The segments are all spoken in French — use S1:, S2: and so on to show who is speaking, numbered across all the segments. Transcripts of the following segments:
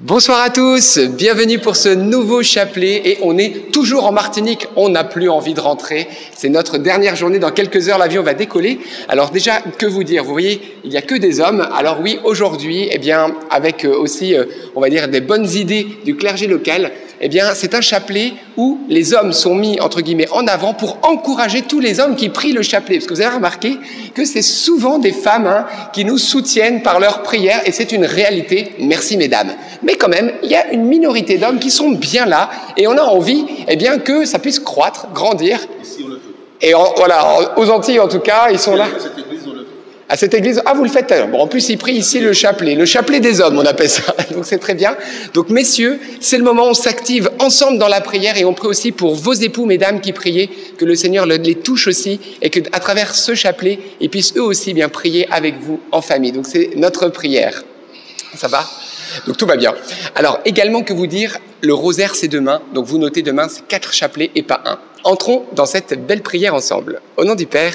S1: Bonsoir à tous, bienvenue pour ce nouveau chapelet et on est toujours en Martinique, on n'a plus envie de rentrer, c'est notre dernière journée, dans quelques heures l'avion va décoller. Alors déjà, que vous dire, vous voyez, il n'y a que des hommes, alors oui, aujourd'hui, eh bien, avec euh, aussi, euh, on va dire, des bonnes idées du clergé local, eh bien, c'est un chapelet où les hommes sont mis, entre guillemets, en avant pour encourager tous les hommes qui prient le chapelet. Parce que vous avez remarqué que c'est souvent des femmes hein, qui nous soutiennent par leurs prières, et c'est une réalité. Merci, mesdames. Mais quand même, il y a une minorité d'hommes qui sont bien là, et on a envie, eh bien, que ça puisse croître, grandir. Et voilà, aux Antilles, en tout cas, ils sont là à cette église. Ah, vous le faites Bon, en plus, il prie ici le chapelet, le chapelet des hommes, on appelle ça. Donc c'est très bien. Donc messieurs, c'est le moment où on s'active ensemble dans la prière et on prie aussi pour vos époux, mesdames qui priez, que le Seigneur les touche aussi et que à travers ce chapelet, ils puissent eux aussi bien prier avec vous en famille. Donc c'est notre prière. Ça va? Donc tout va bien. Alors également que vous dire, le rosaire c'est demain, donc vous notez demain c'est quatre chapelets et pas un. Entrons dans cette belle prière ensemble. Au nom du Père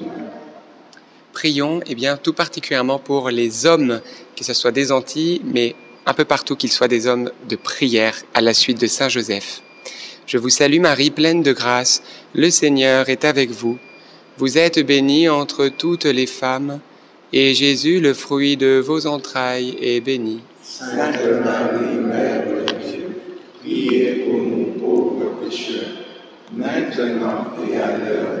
S1: prions eh bien, tout particulièrement pour les hommes, que ce soit des Antilles, mais un peu partout qu'ils soient des hommes de prière à la suite de Saint Joseph. Je vous salue Marie, pleine de grâce, le Seigneur est avec vous. Vous êtes bénie entre toutes les femmes, et Jésus, le fruit de vos entrailles, est béni.
S2: Sainte Marie, Mère de Dieu, priez pour nous pauvres pécheurs, maintenant et à l'heure.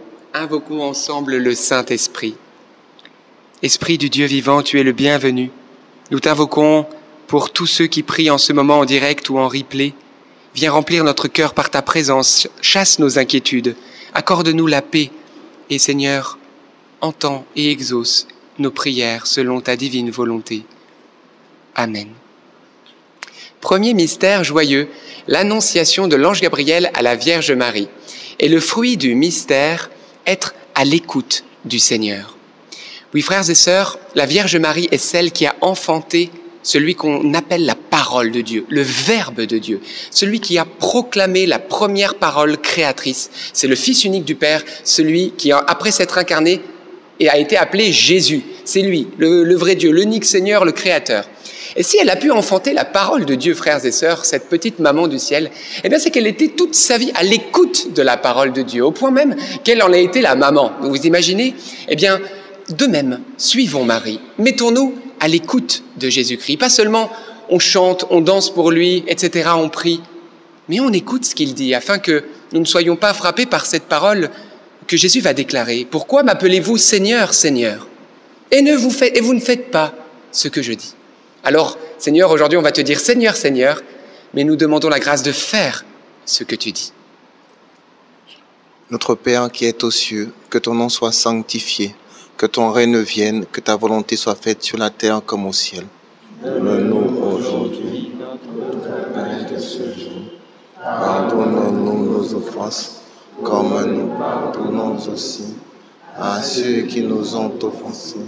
S1: invoquons ensemble le Saint-Esprit. Esprit du Dieu vivant, tu es le bienvenu. Nous t'invoquons pour tous ceux qui prient en ce moment en direct ou en replay. Viens remplir notre cœur par ta présence, chasse nos inquiétudes, accorde-nous la paix et Seigneur, entends et exauce nos prières selon ta divine volonté. Amen. Premier mystère joyeux, l'annonciation de l'ange Gabriel à la Vierge Marie. Et le fruit du mystère, être à l'écoute du Seigneur. Oui, frères et sœurs, la Vierge Marie est celle qui a enfanté celui qu'on appelle la parole de Dieu, le Verbe de Dieu, celui qui a proclamé la première parole créatrice. C'est le Fils unique du Père, celui qui, après s'être incarné, a été appelé Jésus. C'est lui, le, le vrai Dieu, l'unique Seigneur, le Créateur. Et si elle a pu enfanter la parole de Dieu, frères et sœurs, cette petite maman du ciel, eh bien c'est qu'elle était toute sa vie à l'écoute de la parole de Dieu, au point même qu'elle en a été la maman. Vous imaginez? Eh bien, de même, suivons Marie, mettons-nous à l'écoute de Jésus-Christ. Pas seulement on chante, on danse pour lui, etc., on prie, mais on écoute ce qu'il dit afin que nous ne soyons pas frappés par cette parole que Jésus va déclarer. Pourquoi m'appelez-vous Seigneur, Seigneur? Et, ne vous faites, et vous ne faites pas ce que je dis Alors, Seigneur, aujourd'hui on va te dire Seigneur, Seigneur, mais nous demandons la grâce de faire ce que tu dis.
S3: Notre Père qui es aux cieux, que ton nom soit sanctifié, que ton règne vienne, que ta volonté soit faite sur la terre comme au ciel.
S2: Donne-nous aujourd'hui notre pain de ce jour. Pardonne-nous nos offenses, comme nous pardonnons aussi à ceux qui nous ont offensés.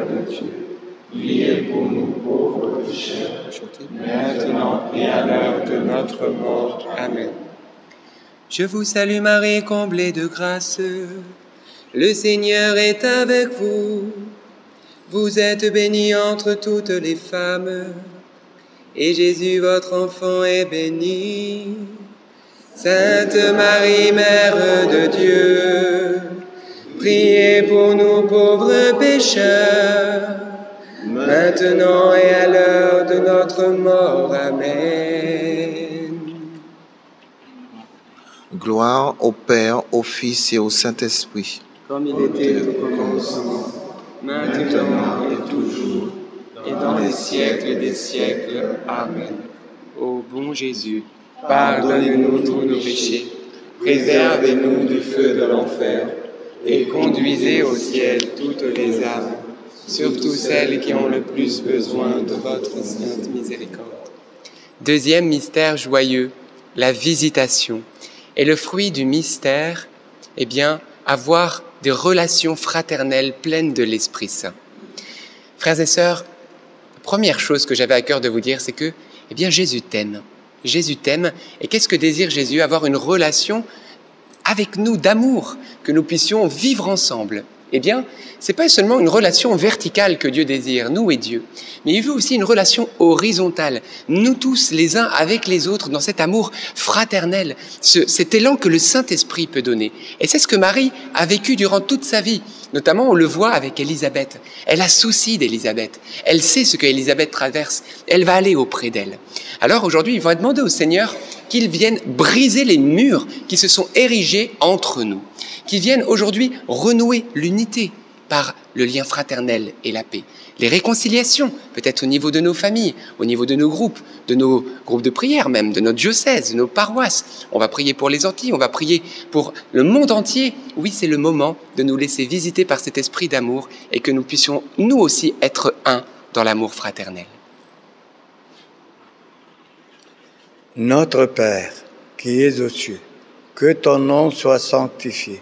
S2: priez pour nous pauvres pécheurs, maintenant et à l'heure de notre mort. Amen.
S1: Je vous salue Marie, comblée de grâce. Le Seigneur est avec vous. Vous êtes bénie entre toutes les femmes, et Jésus, votre enfant, est béni. Sainte Marie, Mère de Dieu, priez pour nous pauvres pécheurs, maintenant et à l'heure de notre mort. Amen.
S3: Gloire au Père, au Fils et au Saint-Esprit.
S1: Comme il était au commencement, maintenant et toujours, et dans les siècles des siècles. Amen. Ô bon Jésus, pardonnez-nous tous nos péchés, préservez-nous du feu de l'enfer, et conduisez au ciel toutes les âmes, surtout celles qui ont le plus besoin de votre sainte miséricorde. Deuxième mystère joyeux, la visitation. Et le fruit du mystère, eh bien, avoir des relations fraternelles pleines de l'Esprit Saint. Frères et sœurs, la première chose que j'avais à cœur de vous dire, c'est que, eh bien, Jésus t'aime. Jésus t'aime. Et qu'est-ce que désire Jésus? Avoir une relation avec nous d'amour, que nous puissions vivre ensemble. Eh bien, c'est pas seulement une relation verticale que Dieu désire, nous et Dieu, mais il veut aussi une relation horizontale, nous tous les uns avec les autres, dans cet amour fraternel, cet élan que le Saint-Esprit peut donner. Et c'est ce que Marie a vécu durant toute sa vie. Notamment, on le voit avec Élisabeth. Elle a souci d'Élisabeth. Elle sait ce que Élisabeth traverse. Elle va aller auprès d'elle. Alors aujourd'hui, il va demander au Seigneur qu'il vienne briser les murs qui se sont érigés entre nous, qu'il vienne aujourd'hui renouer l'unité par le lien fraternel et la paix. Les réconciliations, peut-être au niveau de nos familles, au niveau de nos groupes, de nos groupes de prière même, de notre diocèse, de nos paroisses. On va prier pour les Antilles, on va prier pour le monde entier. Oui, c'est le moment de nous laisser visiter par cet esprit d'amour et que nous puissions nous aussi être un dans l'amour fraternel.
S4: Notre Père, qui es aux cieux, que ton nom soit sanctifié,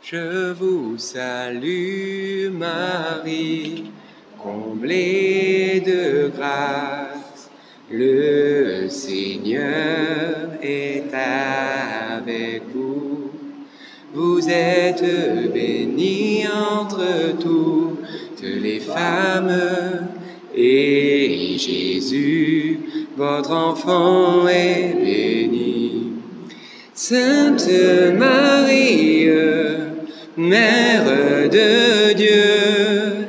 S1: Je vous salue Marie, comblée de grâce. Le Seigneur est avec vous. Vous êtes bénie entre toutes les femmes, et Jésus, votre enfant, est béni. Sainte Marie, Mère de Dieu,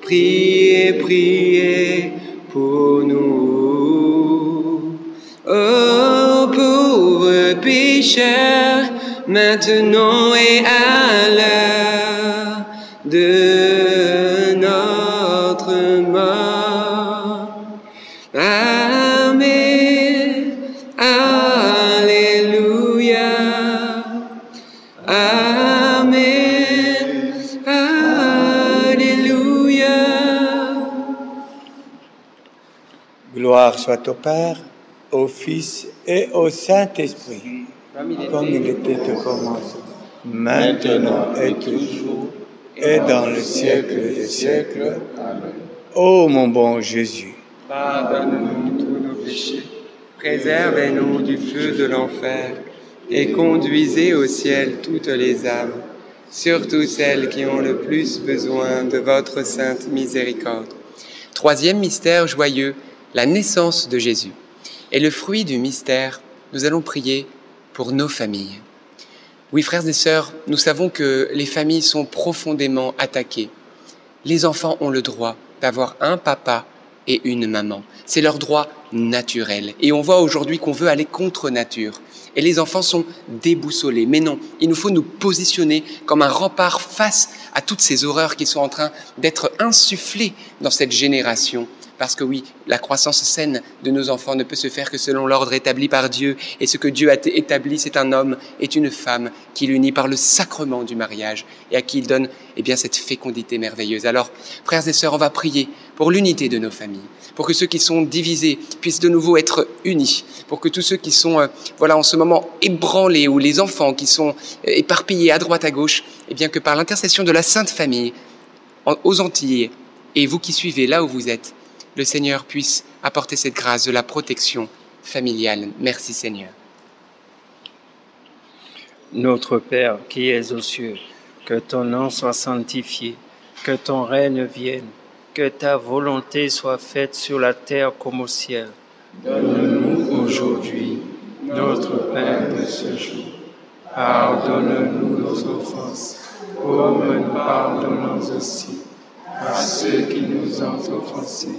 S1: priez, priez pour nous. Ô pauvres pécheurs, maintenant et à
S4: au Père, au Fils et au Saint-Esprit, comme il était au commencement, maintenant et toujours, et dans le siècle des siècles.
S2: Amen.
S4: Ô mon bon Jésus,
S1: Pardonne-nous tous nos péchés, préservez-nous du feu de l'enfer, et conduisez au ciel toutes les âmes, surtout celles qui ont le plus besoin de votre sainte miséricorde. Troisième mystère joyeux, la naissance de Jésus. Et le fruit du mystère, nous allons prier pour nos familles. Oui, frères et sœurs, nous savons que les familles sont profondément attaquées. Les enfants ont le droit d'avoir un papa et une maman. C'est leur droit naturel. Et on voit aujourd'hui qu'on veut aller contre nature. Et les enfants sont déboussolés. Mais non, il nous faut nous positionner comme un rempart face à toutes ces horreurs qui sont en train d'être insufflées dans cette génération. Parce que oui, la croissance saine de nos enfants ne peut se faire que selon l'ordre établi par Dieu. Et ce que Dieu a établi, c'est un homme et une femme qui l'unit par le sacrement du mariage et à qui il donne eh bien, cette fécondité merveilleuse. Alors, frères et sœurs, on va prier pour l'unité de nos familles, pour que ceux qui sont divisés puissent de nouveau être unis, pour que tous ceux qui sont, euh, voilà, en ce moment ébranlés ou les enfants qui sont euh, éparpillés à droite à gauche, eh bien, que par l'intercession de la Sainte Famille, aux Antillais, et vous qui suivez là où vous êtes, le Seigneur puisse apporter cette grâce de la protection familiale. Merci Seigneur.
S5: Notre Père qui es aux cieux, que ton nom soit sanctifié, que ton règne vienne, que ta volonté soit faite sur la terre comme au ciel.
S2: Donne-nous aujourd'hui notre pain de ce jour. Pardonne-nous nos offenses, comme nous pardonnons aussi à ceux qui nous ont offensés.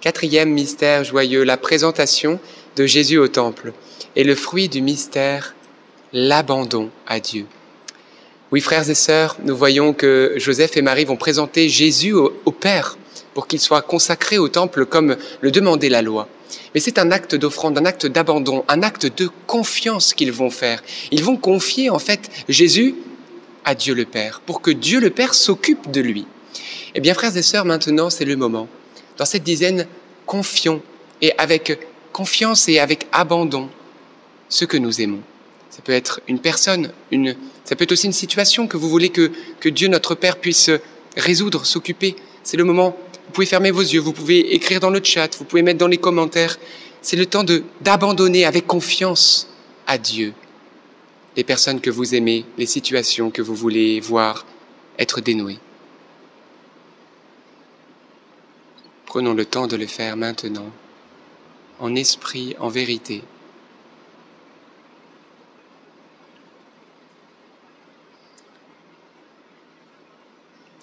S1: Quatrième mystère joyeux, la présentation de Jésus au temple. Et le fruit du mystère, l'abandon à Dieu. Oui, frères et sœurs, nous voyons que Joseph et Marie vont présenter Jésus au, au Père pour qu'il soit consacré au temple comme le demandait la loi. Mais c'est un acte d'offrande, un acte d'abandon, un acte de confiance qu'ils vont faire. Ils vont confier en fait Jésus à Dieu le Père pour que Dieu le Père s'occupe de lui. Eh bien, frères et sœurs, maintenant c'est le moment. Dans cette dizaine, confions et avec confiance et avec abandon ce que nous aimons. Ça peut être une personne, une, ça peut être aussi une situation que vous voulez que, que Dieu, notre Père, puisse résoudre, s'occuper. C'est le moment. Vous pouvez fermer vos yeux, vous pouvez écrire dans le chat, vous pouvez mettre dans les commentaires. C'est le temps de d'abandonner avec confiance à Dieu les personnes que vous aimez, les situations que vous voulez voir être dénouées. Prenons le temps de le faire maintenant, en esprit, en vérité.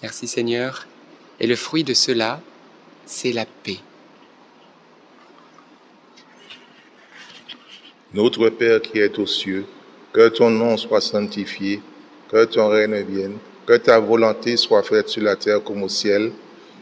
S1: Merci Seigneur. Et le fruit de cela, c'est la paix.
S6: Notre Père qui es aux cieux, que ton nom soit sanctifié, que ton règne vienne, que ta volonté soit faite sur la terre comme au ciel.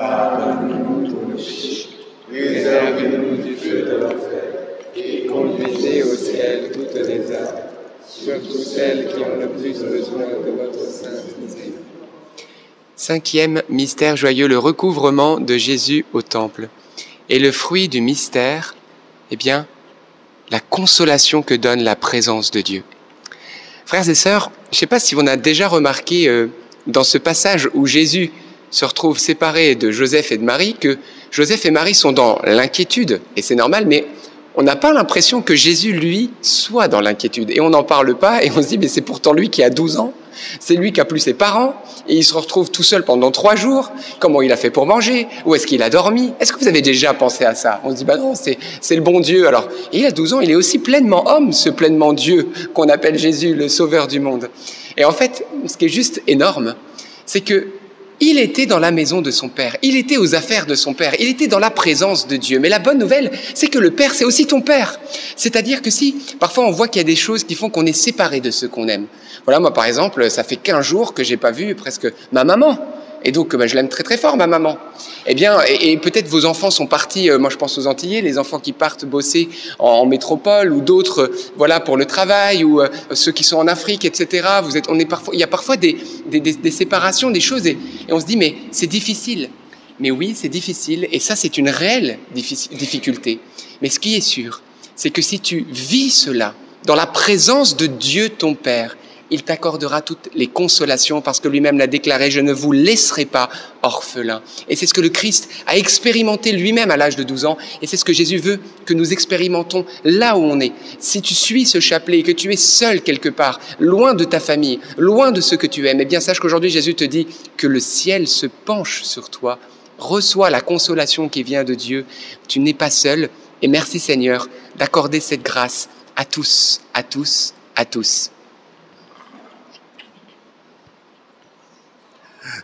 S2: pardonne-nous tous nos péchés, réservez-nous du feu de l'enfer, et conduisez au ciel toutes les âmes, surtout celles qui ont le plus besoin de votre sainte miséricorde.
S1: Cinquième mystère joyeux, le recouvrement de Jésus au temple. Et le fruit du mystère, eh bien, la consolation que donne la présence de Dieu. Frères et sœurs, je ne sais pas si on a déjà remarqué euh, dans ce passage où Jésus se retrouve séparé de Joseph et de Marie que Joseph et Marie sont dans l'inquiétude, et c'est normal, mais on n'a pas l'impression que Jésus, lui, soit dans l'inquiétude. Et on n'en parle pas, et on se dit, mais c'est pourtant lui qui a 12 ans, c'est lui qui a plus ses parents, et il se retrouve tout seul pendant trois jours. Comment il a fait pour manger? Où est-ce qu'il a dormi? Est-ce que vous avez déjà pensé à ça? On se dit, bah non, c'est, le bon Dieu. Alors, il a 12 ans, il est aussi pleinement homme, ce pleinement Dieu qu'on appelle Jésus, le sauveur du monde. Et en fait, ce qui est juste énorme, c'est que il était dans la maison de son Père, il était aux affaires de son Père, il était dans la présence de Dieu. Mais la bonne nouvelle, c'est que le Père, c'est aussi ton Père. C'est-à-dire que si, parfois on voit qu'il y a des choses qui font qu'on est séparé de ceux qu'on aime. Voilà, moi par exemple, ça fait 15 jours que j'ai pas vu presque ma maman. Et donc, ben, je l'aime très très fort, ma maman. Eh bien, et, peut-être vos enfants sont partis, euh, moi je pense aux Antillais, les enfants qui partent bosser en, métropole, ou d'autres, euh, voilà, pour le travail, ou euh, ceux qui sont en Afrique, etc. Vous êtes, on est parfois, il y a parfois des, des, des, séparations, des choses, et on se dit, mais c'est difficile. Mais oui, c'est difficile, et ça c'est une réelle difficulté. Mais ce qui est sûr, c'est que si tu vis cela dans la présence de Dieu ton Père, il t'accordera toutes les consolations parce que lui-même l'a déclaré, je ne vous laisserai pas orphelin. Et c'est ce que le Christ a expérimenté lui-même à l'âge de 12 ans, et c'est ce que Jésus veut que nous expérimentons là où on est. Si tu suis ce chapelet et que tu es seul quelque part, loin de ta famille, loin de ceux que tu aimes, eh bien sache qu'aujourd'hui Jésus te dit que le ciel se penche sur toi, reçois la consolation qui vient de Dieu, tu n'es pas seul, et merci Seigneur d'accorder cette grâce à tous, à tous, à tous.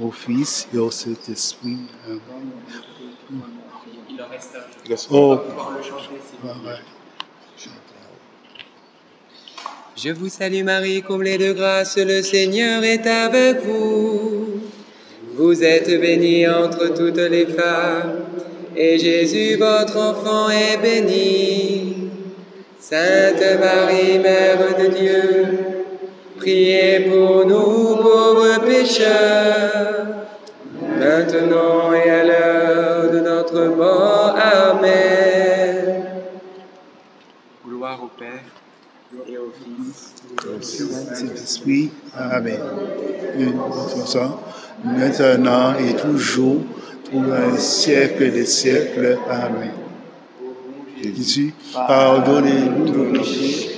S7: au Fils et au Saint-Esprit. Amen. Oh.
S1: Je vous salue Marie, comblée de grâce, le Seigneur est avec vous. Vous êtes bénie entre toutes les femmes, et Jésus, votre enfant, est béni. Sainte Marie, Mère de Dieu, priez pour nous pauvres pécheurs, maintenant et à l'heure de notre mort. Amen.
S8: Gloire au Père et au Fils.
S7: Saint-Esprit. Amen. Nous ça, maintenant et toujours, pour un siècle des siècles. Amen. Jésus, pardonnez-nous nos péchés,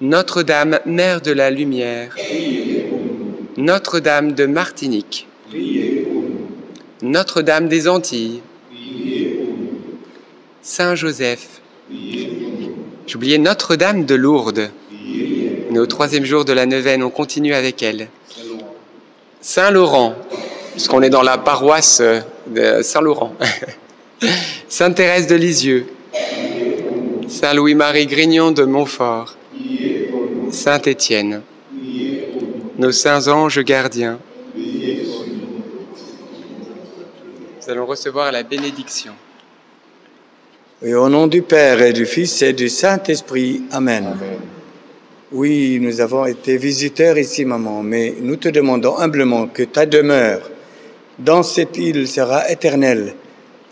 S1: Notre-Dame, Mère de la Lumière, Notre-Dame de Martinique, Notre-Dame des Antilles, Saint Joseph, j'oubliais Notre-Dame de Lourdes. Nous, au troisième jour de la neuvaine, on continue avec elle. Saint Laurent, puisqu'on est dans la paroisse de Saint-Laurent. Sainte Thérèse de Lisieux, Saint Louis-Marie Grignon de Montfort, Saint Étienne, nos saints anges gardiens. Nous allons recevoir la bénédiction.
S4: Et au nom du Père et du Fils et du Saint-Esprit. Amen. Oui, nous avons été visiteurs ici, maman, mais nous te demandons humblement que ta demeure dans cette île sera éternelle.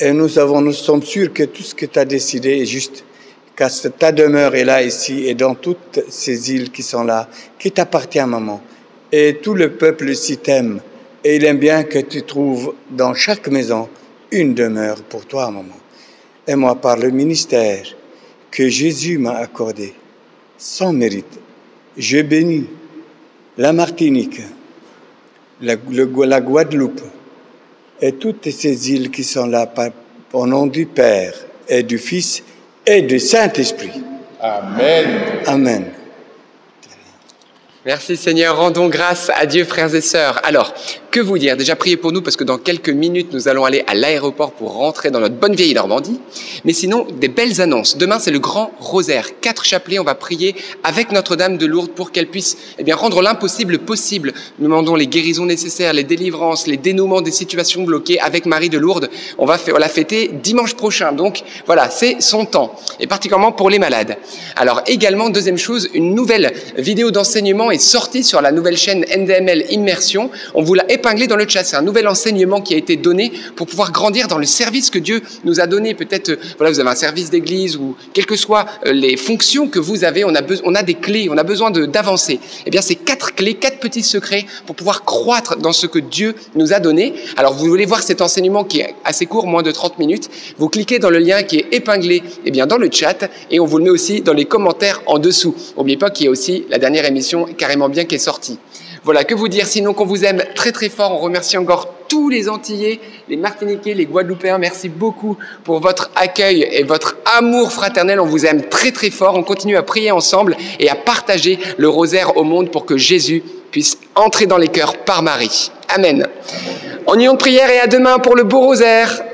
S4: Et nous, avons, nous sommes sûrs que tout ce que tu as décidé est juste car ta demeure est là ici et dans toutes ces îles qui sont là, qui t'appartiennent, maman. Et tout le peuple s'y t'aime. Et il aime bien que tu trouves dans chaque maison une demeure pour toi, maman. Et moi, par le ministère que Jésus m'a accordé, sans mérite, je bénis la Martinique, la Guadeloupe et toutes ces îles qui sont là au nom du Père et du Fils et du Saint-Esprit.
S6: Amen.
S4: Amen.
S1: Merci Seigneur, rendons grâce à Dieu frères et sœurs. Alors, que vous dire? Déjà priez pour nous parce que dans quelques minutes nous allons aller à l'aéroport pour rentrer dans notre bonne vieille Normandie. Mais sinon, des belles annonces. Demain c'est le grand rosaire, quatre chapelets. On va prier avec Notre-Dame de Lourdes pour qu'elle puisse eh bien rendre l'impossible possible. Nous demandons les guérisons nécessaires, les délivrances, les dénouements des situations bloquées avec Marie de Lourdes. On va la fêter dimanche prochain. Donc voilà, c'est son temps et particulièrement pour les malades. Alors également deuxième chose, une nouvelle vidéo d'enseignement sorti sur la nouvelle chaîne NDML Immersion. On vous l'a épinglé dans le chat. C'est un nouvel enseignement qui a été donné pour pouvoir grandir dans le service que Dieu nous a donné. Peut-être, euh, voilà, vous avez un service d'église ou quelles que soient euh, les fonctions que vous avez, on a, on a des clés, on a besoin d'avancer. Eh bien, c'est quatre clés, quatre petits secrets pour pouvoir croître dans ce que Dieu nous a donné. Alors, vous voulez voir cet enseignement qui est assez court, moins de 30 minutes. Vous cliquez dans le lien qui est épinglé eh bien, dans le chat et on vous le met aussi dans les commentaires en dessous. N'oubliez pas qu'il y a aussi la dernière émission carrément bien qui est sorti. Voilà, que vous dire sinon qu'on vous aime très très fort. On remercie encore tous les Antillais, les Martiniquais, les Guadeloupéens. Merci beaucoup pour votre accueil et votre amour fraternel. On vous aime très très fort. On continue à prier ensemble et à partager le rosaire au monde pour que Jésus puisse entrer dans les cœurs par Marie. Amen. En union de prière et à demain pour le beau rosaire.